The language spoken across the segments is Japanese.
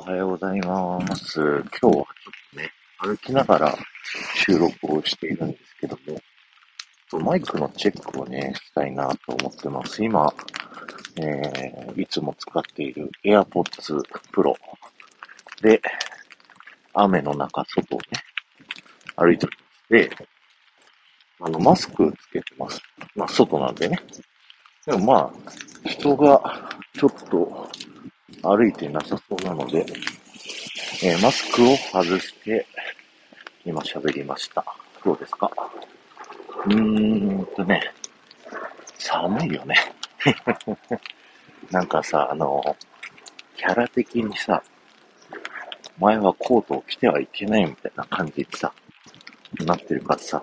おはようございます。今日はちょっとね、歩きながら収録をしているんですけども、マイクのチェックをね、したいなと思ってます。今、えー、いつも使っている AirPods Pro で、雨の中、外をね、歩いております。で、あの、マスクつけてます。まあ、外なんでね。でもまあ、人がちょっと歩いてなさそうなので、えー、マスクを外して、今喋りました。どうですか？うーんとね、寒いよね。なんかさ、あの、キャラ的にさ、前はコートを着てはいけないみたいな感じでさ、なってるからさ、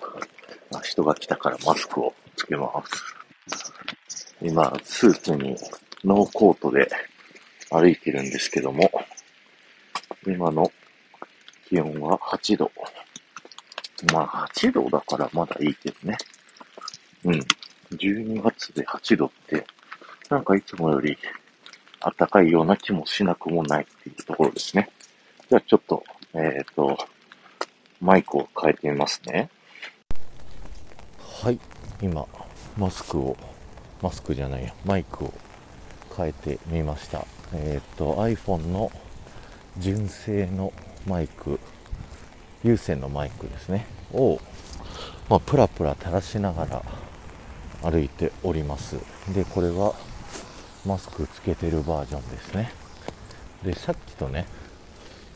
まあ、人が来たからマスクをつけます。今、スーツにノーコートで歩いてるんですけども、今の気温は8度。まあ8度だからまだいいけどね。うん。12月で8度って、なんかいつもより暖かいような気もしなくもないっていうところですね。じゃあちょっと、えっ、ー、と、マイクを変えてみますね。はい。今、マスクを、マスクじゃないや、マイクを変えてみました。えっ、と iPhone の純正のマイク有線のマイクですねを、まあ、プラプラ垂らしながら歩いております。でこれはマスクつけてるバージョンですね。でさっきとね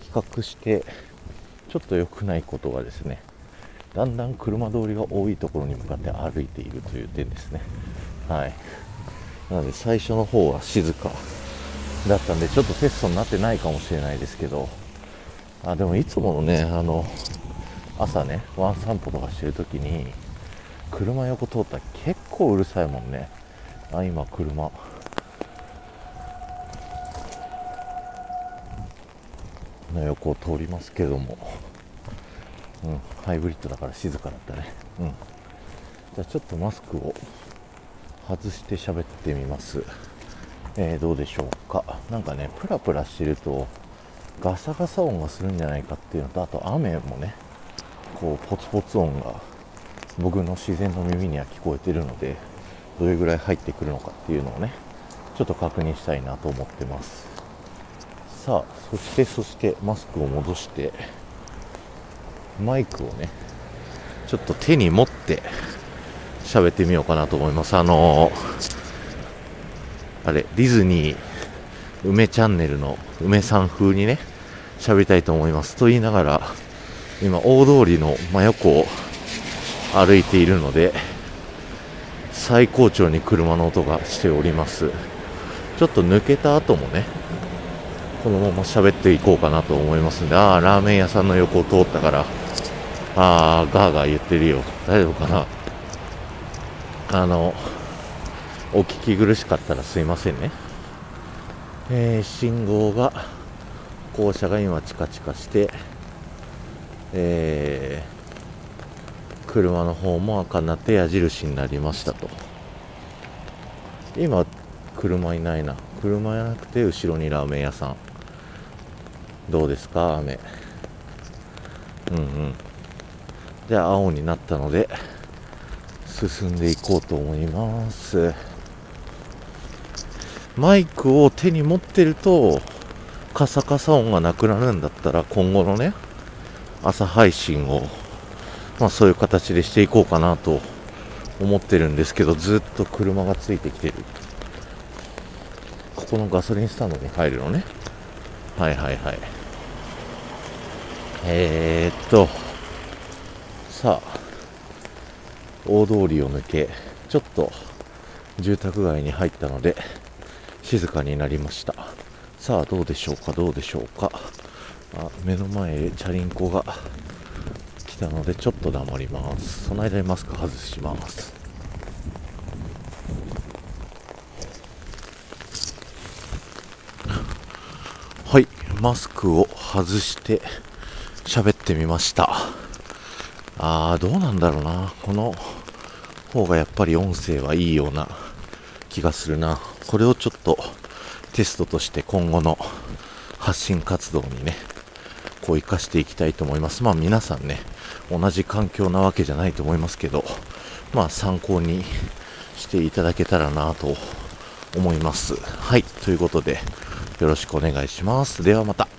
比較してちょっと良くないことがですねだんだん車通りが多いところに向かって歩いているという点ですね。はい。なので最初の方は静かだったんで、ちょっとテストになってないかもしれないですけど、あでもいつものね、あの、朝ね、ワン散歩とかしてるときに、車横通ったら結構うるさいもんね。あ、今車。の横を通りますけども、うん、ハイブリッドだから静かだったね。うん。じゃあちょっとマスクを外して喋ってみます。えー、どうでしょうか。なんかね、プラプラしてると、ガサガサ音がするんじゃないかっていうのと、あと雨もね、こう、ポツポツ音が僕の自然の耳には聞こえてるので、どれぐらい入ってくるのかっていうのをね、ちょっと確認したいなと思ってます。さあ、そしてそしてマスクを戻して、マイクをね、ちょっと手に持って喋ってみようかなと思います。あのーあれ、ディズニー梅チャンネルの梅さん風にね、喋りたいと思います。と言いながら、今、大通りの真横を歩いているので、最高潮に車の音がしております。ちょっと抜けた後もね、このまま喋っていこうかなと思いますんで、ああ、ラーメン屋さんの横を通ったから、ああ、ガーガー言ってるよ。大丈夫かなあの、お聞き苦しかったらすいませんね。えー、信号が、校舎が今チカチカして、えー、車の方も赤になって矢印になりましたと。今、車いないな。車じゃなくて後ろにラーメン屋さん。どうですか雨。うんうん。じゃあ青になったので、進んでいこうと思います。マイクを手に持ってるとカサカサ音がなくなるんだったら今後のね朝配信をまあそういう形でしていこうかなと思ってるんですけどずっと車がついてきてる。ここのガソリンスタンドに入るのね。はいはいはい。えー、っと。さあ。大通りを抜けちょっと住宅街に入ったので静かになりました。さあどうでしょうか？どうでしょうか？あ目の前へチャリンコが来たのでちょっと黙ります。その間にマスク外します。はいマスクを外して喋ってみました。あーどうなんだろうな。この方がやっぱり音声はいいような気がするな。これをちょっとテストとして今後の発信活動にね、こう活かしていきたいと思います。まあ皆さんね、同じ環境なわけじゃないと思いますけど、まあ参考にしていただけたらなと思います。はい。ということで、よろしくお願いします。ではまた。